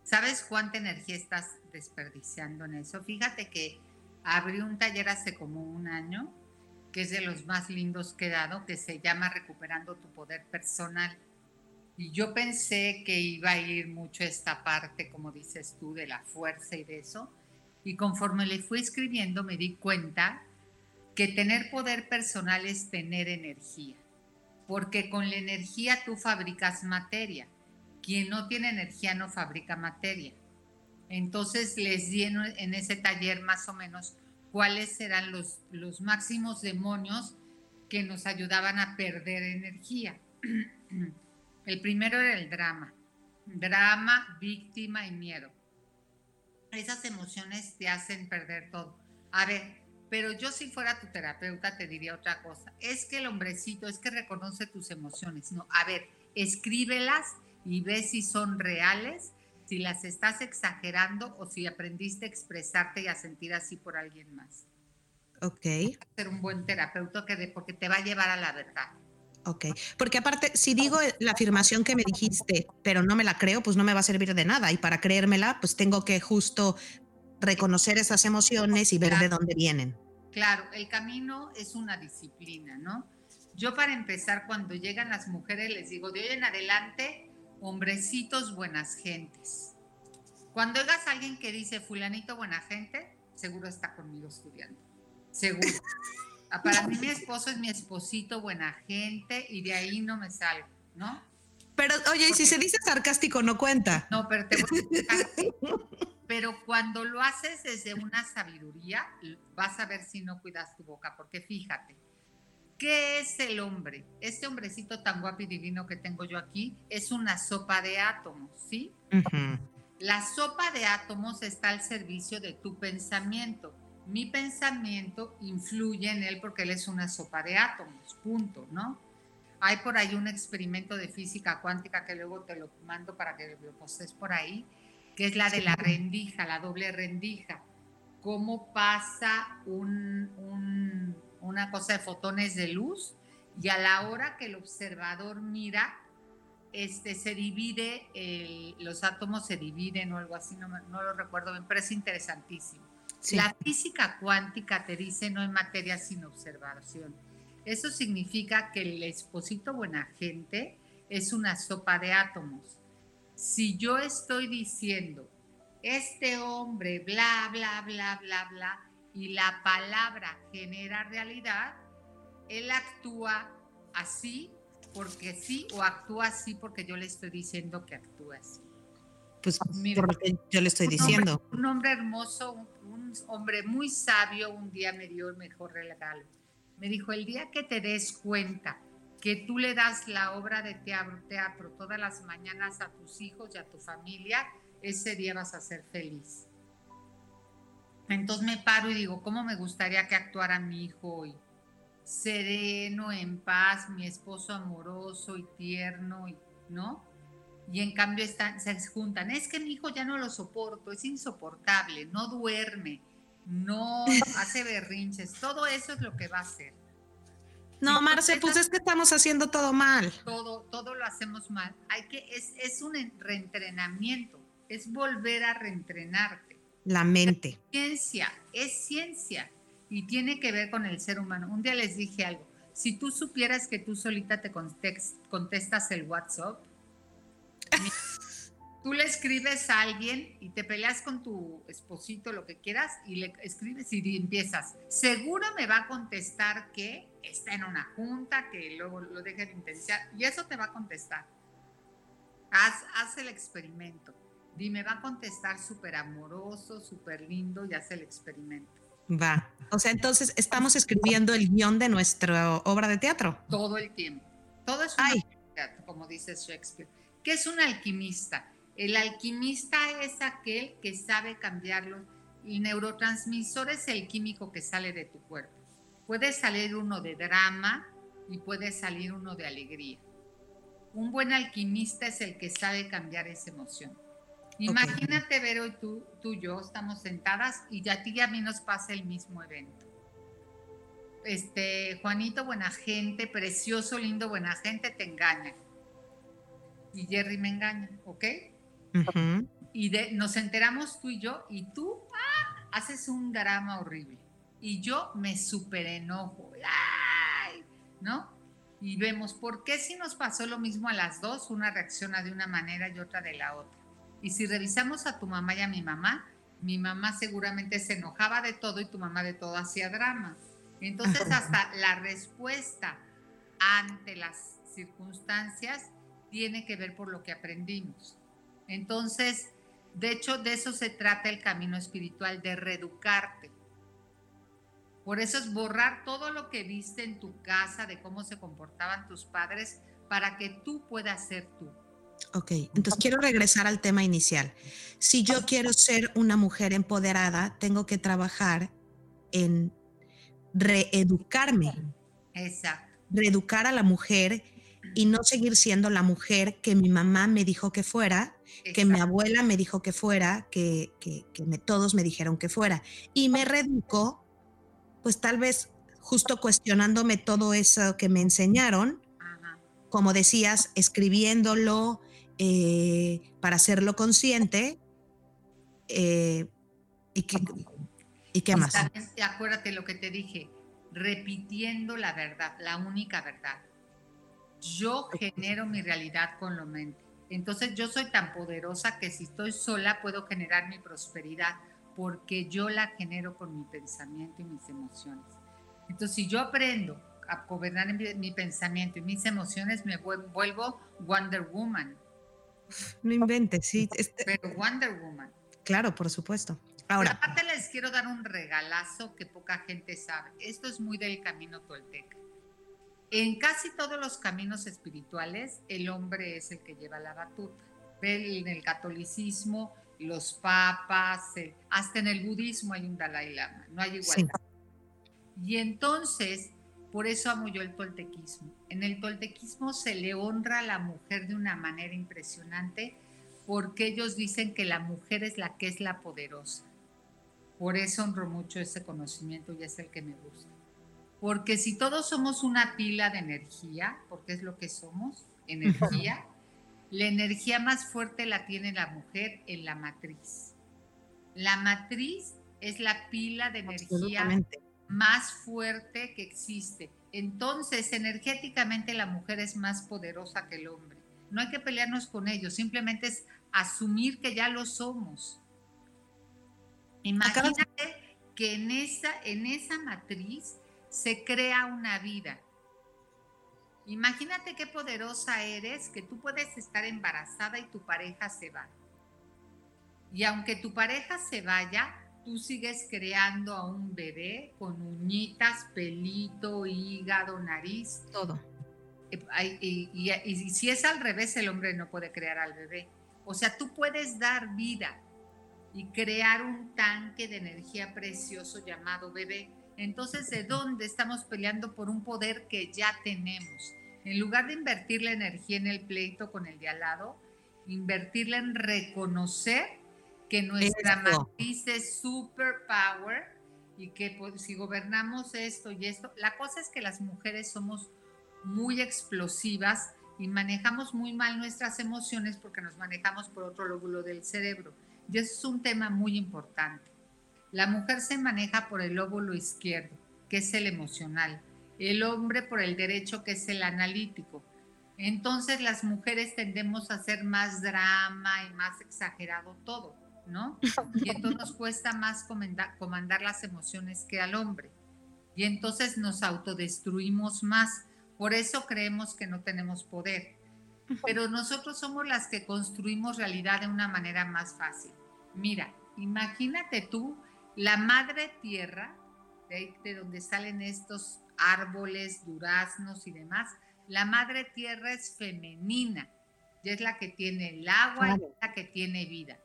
¿Sabes cuánta energía estás desperdiciando en eso? Fíjate que abrí un taller hace como un año, que es de los más lindos que he dado, que se llama Recuperando tu Poder Personal. Y yo pensé que iba a ir mucho esta parte, como dices tú, de la fuerza y de eso. Y conforme le fui escribiendo me di cuenta que tener poder personal es tener energía, porque con la energía tú fabricas materia quien no tiene energía no fabrica materia. Entonces les di en, ese taller más o menos cuáles eran los, los máximos demonios que nos ayudaban a perder energía. (clears throat) El primero era el drama. Drama, víctima y miedo. Esas emociones te hacen perder todo. A ver, pero yo si fuera tu terapeuta te diría otra cosa. Es que el hombrecito, es que reconoce tus emociones. No, a ver, escríbelas y ves si son reales, si las estás exagerando o si aprendiste a expresarte y a sentir así por alguien más. Ok. Ser un buen terapeuta que porque te va a llevar a la verdad. Ok, porque aparte, si digo la afirmación que me dijiste, pero no me la creo, pues no me va a servir de nada. Y para creérmela, pues tengo que justo reconocer esas emociones y ver de dónde vienen. Claro, el camino es una disciplina, ¿no? Yo para empezar, cuando llegan las mujeres, les digo, de hoy en adelante, hombrecitos buenas gentes. Cuando oigas a alguien que dice fulanito buena gente, seguro está conmigo estudiando. Seguro. (laughs) Ah, para mí mi esposo es mi esposito buena gente y de ahí no me salgo, ¿no? Pero oye, y si se dice sarcástico no cuenta. No, pero te voy a Pero cuando lo haces desde una sabiduría, vas a ver si no cuidas tu boca, porque fíjate, ¿Qué es el hombre? Este hombrecito tan guapo y divino que tengo yo aquí es una sopa de átomos, ¿sí? La sopa de átomos está al servicio de tu pensamiento. Mi pensamiento influye en él porque él es una sopa de átomos, punto, ¿no? Hay por ahí un experimento de física cuántica que luego te lo mando para que lo postes por ahí, que es la de la rendija, la doble rendija. Cómo pasa una cosa de fotones de luz y a la hora que el observador mira, este, se divide, los átomos se dividen o algo así, no, no lo recuerdo bien, pero es interesantísimo. La física cuántica te dice no hay materia sin observación. Eso significa que el esposito buena gente es una sopa de átomos. Si yo estoy diciendo, este hombre, bla, bla, bla, bla, bla, y la palabra genera realidad, él actúa así porque sí o actúa así porque yo le estoy diciendo que actúa así. Pues Mira, porque yo le estoy diciendo. un hombre hermoso, un, hombre muy sabio, un día me dio el mejor regalo. Me dijo, el día que te des cuenta que tú le das la obra de teatro, teatro todas las mañanas a tus hijos y a tu familia, ese día vas a ser feliz. Entonces me paro y digo, ¿cómo me gustaría que actuara mi hijo hoy? sereno, en paz, mi esposo amoroso y tierno, ¿no? Y en cambio están, se juntan, es que mi hijo ya no lo soporto, es insoportable, no duerme, no hace berrinches, todo eso es lo que va a hacer. No, Marce, pues es que estamos haciendo todo mal. Todo, todo lo hacemos mal. Hay que, es, es un reentrenamiento, es volver a reentrenarte. La mente. Es ciencia, es ciencia y tiene que ver con el ser humano. Un día les dije algo, si tú supieras que tú solita te contestas el WhatsApp, (laughs) tú le escribes a alguien y te peleas con tu esposito, lo que quieras, y le escribes y empiezas, seguro me va a contestar que está en una junta, que luego lo deje de intentar, y eso te va a contestar. Haz, haz el experimento. Dime, va a contestar súper amoroso, súper lindo y haz el experimento. Va. O sea, entonces estamos escribiendo el guion de nuestra obra de teatro. Todo el tiempo. Todo es un teatro, como dice Shakespeare. ¿Qué es un alquimista? El alquimista es aquel que sabe cambiarlo. El neurotransmisor es el químico que sale de tu cuerpo. Puede salir uno de drama y puede salir uno de alegría. Un buen alquimista es el que sabe cambiar esa emoción. Imagínate, Vero, y tú, tú y yo estamos sentadas y ya a ti y a mí nos pasa el mismo evento. Este, Juanito, buena gente, precioso, lindo, buena gente, te engaña. Y Jerry me engaña, ¿ok? Y de, nos enteramos tú y yo, y tú ah, haces un drama horrible. Y yo me super enojo, ¿no? Y vemos, ¿por qué si nos pasó lo mismo a las dos? Una reacciona de una manera y otra de la otra. Y si revisamos a tu mamá y a mi mamá, mi mamá seguramente se enojaba de todo y tu mamá de todo hacía drama. Entonces hasta la respuesta ante las circunstancias tiene que ver por lo que aprendimos. Entonces, de hecho, de eso se trata el camino espiritual, de reeducarte. Por eso es borrar todo lo que viste en tu casa, de cómo se comportaban tus padres, para que tú puedas ser tú. Ok, entonces quiero regresar al tema inicial. Si yo quiero ser una mujer empoderada, tengo que trabajar en reeducarme. Exacto. Reeducar a la mujer y no seguir siendo la mujer que mi mamá me dijo que fuera, que mi abuela me dijo que fuera, que, que, me, todos me dijeron que fuera. Y me reeduco, pues tal vez justo cuestionándome todo eso que me enseñaron, como decías, escribiéndolo, eh, para hacerlo consciente. Eh, ¿Y qué, y qué más? Acuérdate lo que te dije, repitiendo la verdad, la única verdad. Yo genero mi realidad con lo mente. Entonces yo soy tan poderosa que si estoy sola puedo generar mi prosperidad porque yo la genero con mi pensamiento y mis emociones. Entonces si yo aprendo a gobernar mi, pensamiento y mis emociones, me vuelvo Wonder Woman. No inventes, sí. Este Pero Wonder Woman. Claro, por supuesto. Ahora. aparte les quiero dar un regalazo que poca gente sabe. Esto es muy del camino tolteca. En casi todos los caminos espirituales, el hombre es el que lleva la batuta. En el catolicismo, los papas, hasta en el budismo hay un Dalai Lama, no hay igualdad. Y entonces, por eso amo yo el toltequismo. En el toltequismo se le honra a la mujer de una manera impresionante porque ellos dicen que la mujer es la que es la poderosa. Por eso honro mucho ese conocimiento y es el que me gusta. Porque si todos somos una pila de energía, porque es lo que somos, energía, la energía más fuerte la tiene la mujer en la matriz. La matriz es la pila de energía más fuerte que existe. Entonces, energéticamente la mujer es más poderosa que el hombre. No hay que pelearnos con ellos, simplemente es asumir que ya lo somos. Imagínate que en esa, en esa matriz se crea una vida. Imagínate qué poderosa eres, que tú puedes estar embarazada y tu pareja se va. Y aunque tu pareja se vaya, tú sigues creando a un bebé con uñitas, pelito, hígado, nariz. Todo. Eh, y, y, si es al revés, el hombre no puede crear al bebé. O sea, tú puedes dar vida y crear un tanque de energía precioso llamado bebé entonces, ¿de dónde estamos peleando por un poder que ya tenemos? En lugar de invertir la energía en el pleito con el de al lado, invertirla en reconocer que nuestra matriz es superpower y que pues, si gobernamos esto y esto, la cosa es que las mujeres somos muy explosivas y manejamos muy mal nuestras emociones porque nos manejamos por otro lóbulo del cerebro. Y eso es un tema muy importante. La mujer se maneja por el lóbulo izquierdo, que es el emocional, el hombre por el derecho, que es el analítico. Entonces las mujeres tendemos a hacer más drama y más exagerado todo, ¿no? Y entonces nos cuesta más comandar, las emociones que al hombre. Y entonces nos autodestruimos más. Por eso creemos que no tenemos poder. Pero nosotros somos las que construimos realidad de una manera más fácil. Mira, imagínate tú la madre tierra, de, donde salen estos árboles, duraznos y demás, la madre tierra es femenina y es la que tiene el agua y la que tiene vida.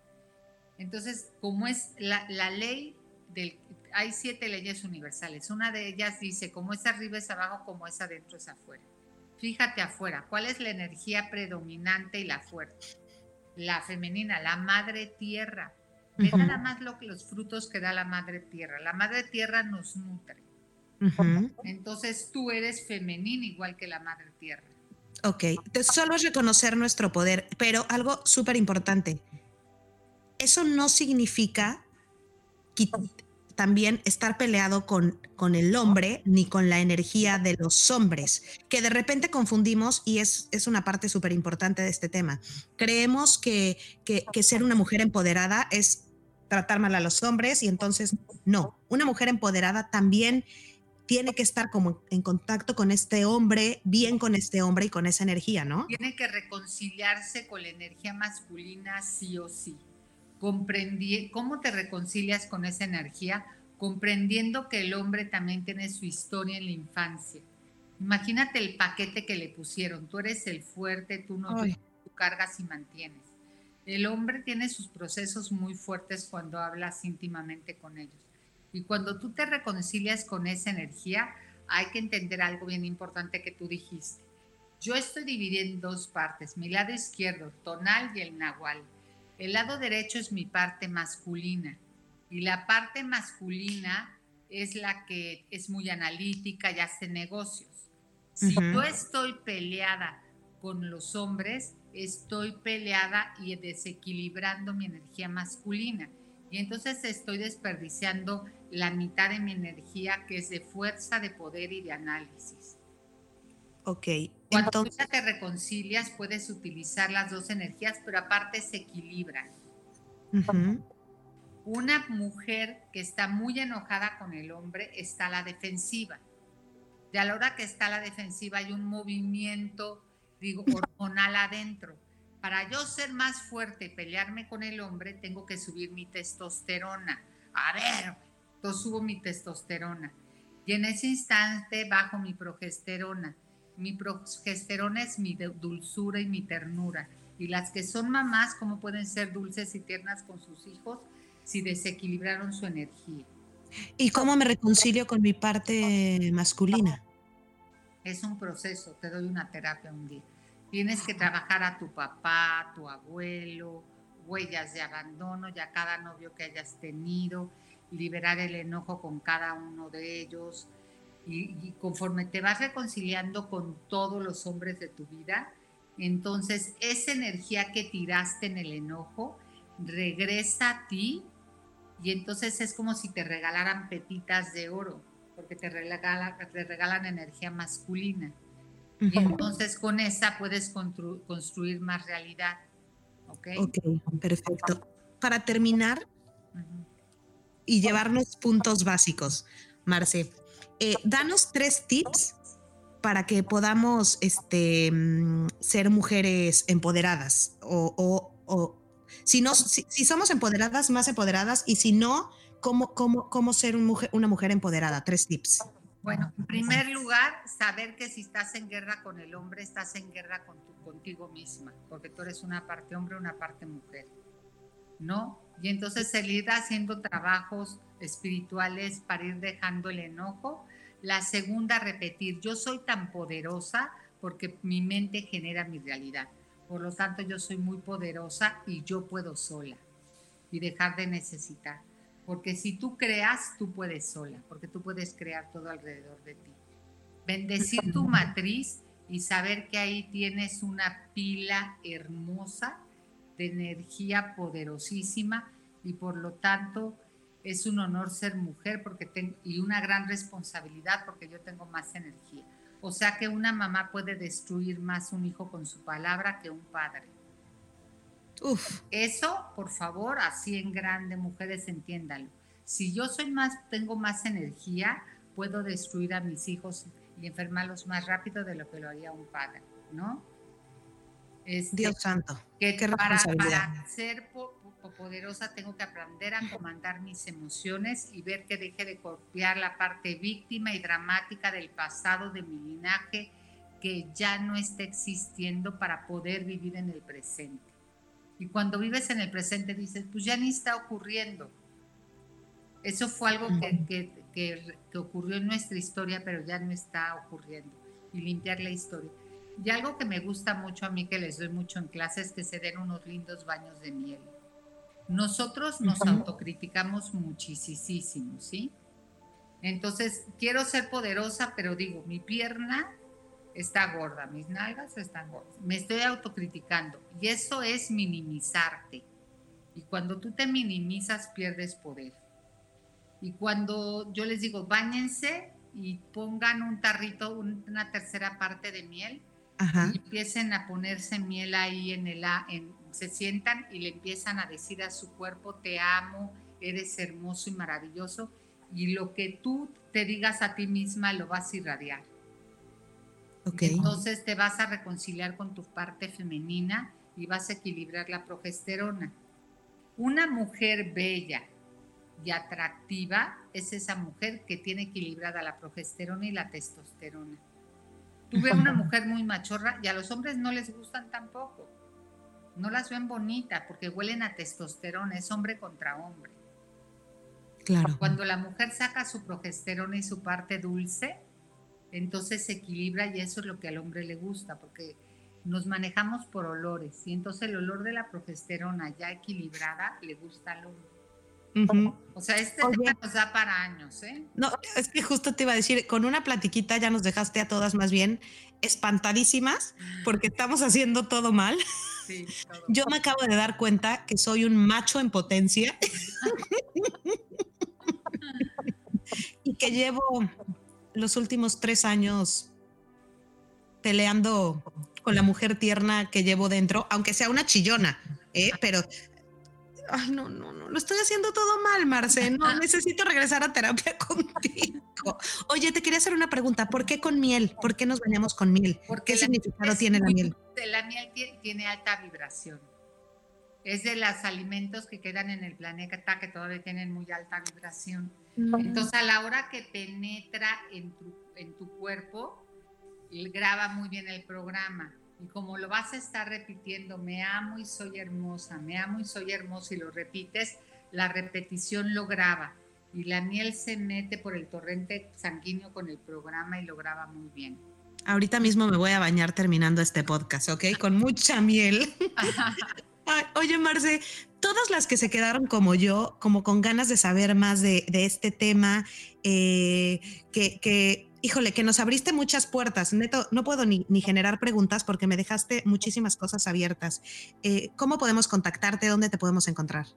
Entonces, como es la, la, ley del... Hay siete leyes universales. Una de ellas dice, como es arriba es abajo, como es adentro es afuera. Fíjate afuera, ¿cuál es la energía predominante y la fuerte? La femenina, la madre tierra. Ve nada más lo que los frutos que da la madre tierra. La madre tierra nos nutre. Entonces tú eres femenina igual que la madre tierra. Ok, solo es reconocer nuestro poder, pero algo súper importante. Eso no significa también estar peleado con, con el hombre ni con la energía de los hombres, que de repente confundimos y es, es una parte súper importante de este tema. Creemos que, que, que ser una mujer empoderada es tratar mal a los hombres y entonces no, una mujer empoderada también tiene que estar como en contacto con este hombre, bien con este hombre y con esa energía, ¿no? Tiene que reconciliarse con la energía masculina sí o sí. Comprendí, ¿Cómo te reconcilias con esa energía? Comprendiendo que el hombre también tiene su historia en la infancia. Imagínate el paquete que le pusieron. Tú eres el fuerte, tú no tú cargas y mantienes. El hombre tiene sus procesos muy fuertes cuando hablas íntimamente con ellos. Y cuando tú te reconcilias con esa energía, hay que entender algo bien importante que tú dijiste. Yo estoy dividiendo en dos partes, mi lado izquierdo, tonal y el nahual. El lado derecho es mi parte masculina y la parte masculina es la que es muy analítica y hace negocios. Si yo estoy peleada con los hombres, estoy peleada y desequilibrando mi energía masculina. Y entonces estoy desperdiciando la mitad de mi energía que es de fuerza, de poder y de análisis. Ok. Cuando tú ya te reconcilias, puedes utilizar las dos energías, pero aparte se equilibran. Una mujer que está muy enojada con el hombre está a la defensiva. Y a la hora que está a la defensiva hay un movimiento digo, hormonal adentro. Para yo ser más fuerte y pelearme con el hombre, tengo que subir mi testosterona. A ver, yo subo mi testosterona. Y en ese instante bajo mi progesterona. Mi progesterona es mi dulzura y mi ternura. Y las que son mamás, ¿cómo pueden ser dulces y tiernas con sus hijos si desequilibraron su energía? ¿Y cómo me reconcilio con mi parte masculina? Es un proceso, te doy una terapia un día. Tienes que trabajar a tu papá, tu abuelo, huellas de abandono y a cada novio que hayas tenido, liberar el enojo con cada uno de ellos. Y, y conforme te vas reconciliando con todos los hombres de tu vida, entonces esa energía que tiraste en el enojo regresa a ti y entonces es como si te regalaran pepitas de oro, porque te, te regalan energía masculina. Y entonces con esa puedes construir más realidad. ¿Ok? Ok, perfecto. Para terminar y llevarnos puntos básicos, Marce, eh, danos tres tips para que podamos este, mm, ser mujeres empoderadas o, o si, no, si, somos empoderadas, más empoderadas, y si no, ¿cómo, cómo, cómo ser una mujer empoderada? Tres tips. Bueno, en primer lugar, saber que si estás en guerra con el hombre, estás en guerra con contigo misma, porque tú eres una parte hombre, una parte mujer, ¿no? Y entonces salir haciendo trabajos espirituales para ir dejando el enojo. La segunda, repetir, yo soy tan poderosa porque mi mente genera mi realidad. Por lo tanto, yo soy muy poderosa y yo puedo sola y dejar de necesitar. Porque si tú creas, tú puedes sola, porque tú puedes crear todo alrededor de ti. Bendecir tu matriz y saber que ahí tienes una pila hermosa de energía poderosísima y por lo tanto es un honor ser mujer porque tengo, y una gran responsabilidad porque yo tengo más energía. O sea que una mamá puede destruir más un hijo con su palabra que un padre. Uf. Eso, por favor, así en grande, mujeres, entiéndalo. Si yo soy más, tengo más energía, puedo destruir a mis hijos y enfermarlos más rápido de lo que lo haría un padre, ¿no? Este, Dios santo. Que qué para, para ser poderosa tengo que aprender a comandar mis emociones y ver que deje de copiar la parte víctima y dramática del pasado de mi linaje que ya no está existiendo para poder vivir en el presente. Y cuando vives en el presente dices, pues ya ni está ocurriendo. Eso fue algo que, que, que, que ocurrió en nuestra historia, pero ya no está ocurriendo. Y limpiar la historia. Y algo que me gusta mucho a mí, que les doy mucho en clase, es que se den unos lindos baños de miel nosotros nos autocriticamos muchísimo, ¿sí? Entonces, quiero ser poderosa, pero digo, mi pierna está gorda, mis nalgas están gordas. Me estoy autocriticando y eso es minimizarte. Y cuando tú te minimizas, pierdes poder. Y cuando yo les digo, bañense y pongan un tarrito, una tercera parte de miel, y empiecen a ponerse miel ahí en el, en, se sientan y le empiezan a decir a su cuerpo, te amo, eres hermoso y maravilloso, y lo que tú te digas a ti misma lo vas a irradiar. Entonces te vas a reconciliar con tu parte femenina y vas a equilibrar la progesterona. Una mujer bella y atractiva es esa mujer que tiene equilibrada la progesterona y la testosterona. Tú ves una (laughs) mujer muy machorra y a los hombres no les gustan tampoco no las ven bonitas porque huelen a testosterona, es hombre contra hombre. Claro. Cuando la mujer saca su progesterona y su parte dulce, entonces se equilibra y eso es lo que al hombre le gusta, porque nos manejamos por olores y entonces el olor de la progesterona ya equilibrada le gusta al hombre. O sea, este tema nos da para años, ¿eh? No, es que justo te iba a decir, con una platiquita ya nos dejaste a todas más bien espantadísimas porque estamos haciendo todo mal. Yo me acabo de dar cuenta que soy un macho en potencia (laughs) y que llevo los últimos tres años peleando con la mujer tierna que llevo dentro, aunque sea una chillona, ¿eh? pero ay, no, no, no, lo estoy haciendo todo mal, Marce, no, necesito regresar a terapia (laughs) contigo. Oye, te quería hacer una pregunta, ¿por qué con miel? ¿Por qué nos bañamos con miel? ¿Qué significado tiene la miel? La miel tiene alta vibración. Es de los alimentos que quedan en el planeta que todavía tienen muy alta vibración. Entonces, a la hora que penetra en tu, en tu cuerpo, graba muy bien el programa. Y como lo vas a estar repitiendo, me amo y soy hermosa, me amo y soy hermosa, y lo repites, la repetición lo graba. Y la miel se mete por el torrente sanguíneo con el programa y lo graba muy bien. Ahorita mismo me voy a bañar terminando este podcast, ¿ok? Con mucha miel. (laughs) oye, Marce, todas las que se quedaron como yo, como con ganas de saber más de, este tema, eh, que, híjole, que nos abriste muchas puertas. Neto, no puedo ni, generar preguntas porque me dejaste muchísimas cosas abiertas. Eh, ¿Cómo podemos contactarte? ¿Dónde te podemos encontrar?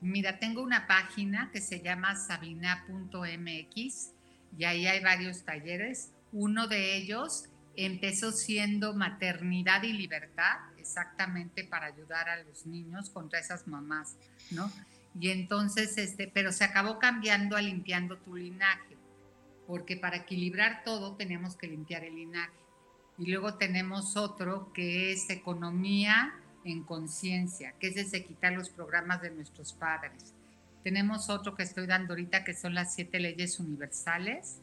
Mira, tengo una página que se llama sabina.mx y ahí hay varios talleres. Uno de ellos empezó siendo maternidad y libertad, exactamente para ayudar a los niños contra esas mamás, ¿no? Y entonces, este, pero se acabó cambiando a limpiando tu linaje, porque para equilibrar todo tenemos que limpiar el linaje. Y luego tenemos otro que es economía en conciencia, que es desde quitar los programas de nuestros padres. Tenemos otro que estoy dando ahorita, que son las siete leyes universales,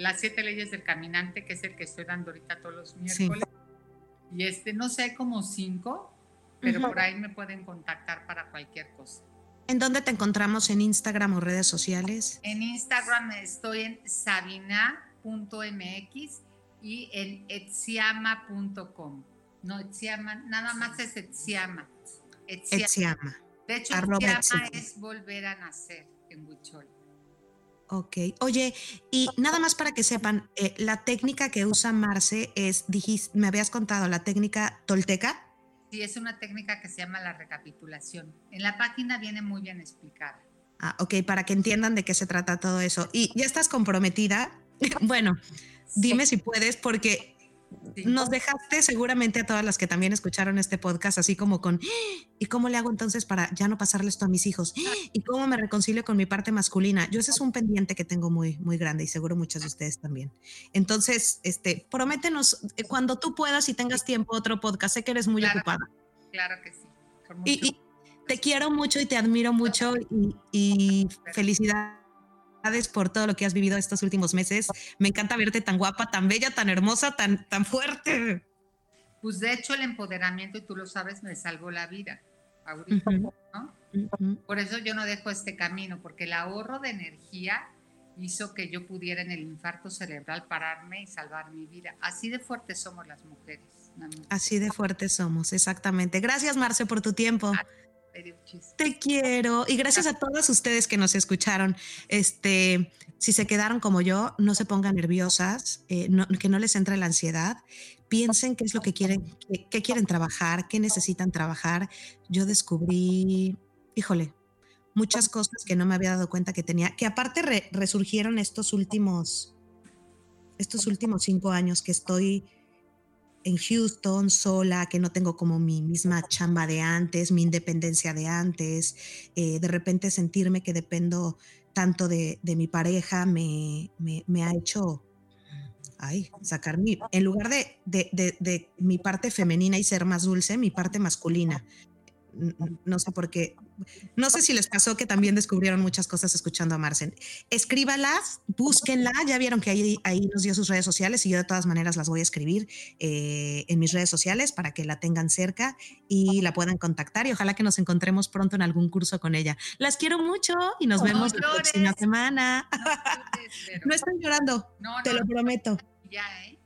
las siete leyes del caminante, que es el que estoy dando ahorita todos los miércoles. Y este, no sé, como cinco, pero por ahí me pueden contactar para cualquier cosa. ¿En dónde te encontramos? ¿En Instagram o redes sociales? En Instagram estoy en sabina.mx y en etsiama.com. No, Etsiama, nada más es Etsiama. Etsiama. De hecho, Etsiama es volver a nacer en Huichol. Ok. Oye, y nada más para que sepan, eh, la técnica que usa Marce es, dijiste, me habías contado, la técnica tolteca. Sí, es una técnica que se llama la recapitulación. En la página viene muy bien explicada. Ah, ok, para que entiendan de qué se trata todo eso. ¿Y ya estás comprometida? (laughs) bueno, dime si puedes, porque nos dejaste seguramente a todas las que también escucharon este podcast así como con, ¿y cómo le hago entonces para ya no pasarle esto a mis hijos? ¿Y cómo me reconcilio con mi parte masculina? Yo ese es un pendiente que tengo muy, muy grande y seguro muchos de ustedes también. Entonces, este, prométenos eh, cuando tú puedas y tengas tiempo otro podcast. Sé que eres muy ocupada. Claro que sí. Y, te quiero mucho y te admiro mucho y, y felicidades por todo lo que has vivido estos últimos meses. Me encanta verte tan guapa, tan bella, tan hermosa, tan, tan fuerte. Pues de hecho el empoderamiento, y tú lo sabes, me salvó la vida. Por eso yo no dejo este camino, porque el ahorro de energía hizo que yo pudiera en el infarto cerebral pararme y salvar mi vida. Así de fuertes somos las mujeres. Así de fuertes somos, exactamente. Gracias, Marce, por tu tiempo. Te quiero y gracias a todas ustedes que nos escucharon. Este, si se quedaron como yo, no se pongan nerviosas, eh, que no les entre la ansiedad. Piensen qué es lo que quieren, qué, quieren trabajar, qué necesitan trabajar. Yo descubrí, híjole, muchas cosas que no me había dado cuenta que tenía, que aparte resurgieron estos últimos, estos últimos cinco años que estoy en Houston sola, que no tengo como mi misma chamba de antes, mi independencia de antes, eh, de repente sentirme que dependo tanto de, mi pareja me, me, ha hecho, ay, sacar mi, en lugar de, de, de, mi parte femenina y ser más dulce, mi parte masculina no sé por qué. No sé si les pasó que también descubrieron muchas cosas escuchando a Marcen. Escríbalas, búsquenla. Ya vieron que ahí, ahí nos dio sus redes sociales y yo de todas maneras las voy a escribir eh, en mis redes sociales para que la tengan cerca y la puedan contactar y ojalá que nos encontremos pronto en algún curso con ella. Las quiero mucho y nos vemos la próxima semana. (laughs) No, estoy llorando, te lo prometo. Ya, ¿eh?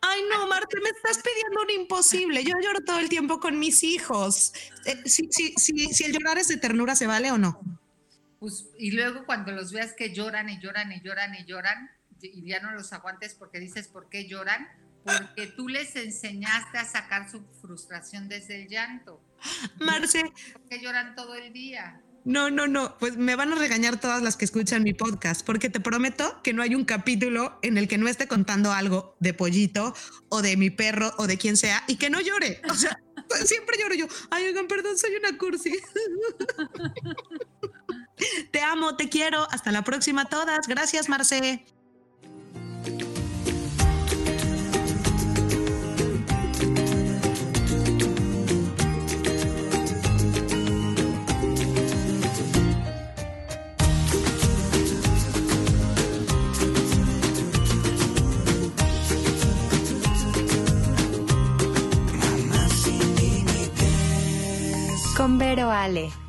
Ay, no, Marta, me estás pidiendo un imposible. Yo lloro todo el tiempo con mis hijos. Eh, si, si el llorar es de ternura, ¿se vale o no? Pues, y luego cuando los veas que lloran y lloran y lloran y lloran, y ya no los aguantes porque dices, ¿por qué lloran? Porque tú les enseñaste a sacar su frustración desde el llanto. Marce. Que lloran todo el día. No, no, no, pues me van a regañar todas las que escuchan mi podcast, porque te prometo que no hay un capítulo en el que no esté contando algo de pollito o de mi perro o de quien sea y que no llore. O sea, (laughs) siempre lloro yo. Ay, oigan, perdón, soy una cursi. (laughs) te amo, te quiero. Hasta la próxima todas. Gracias, Marce. Con Vero Ale.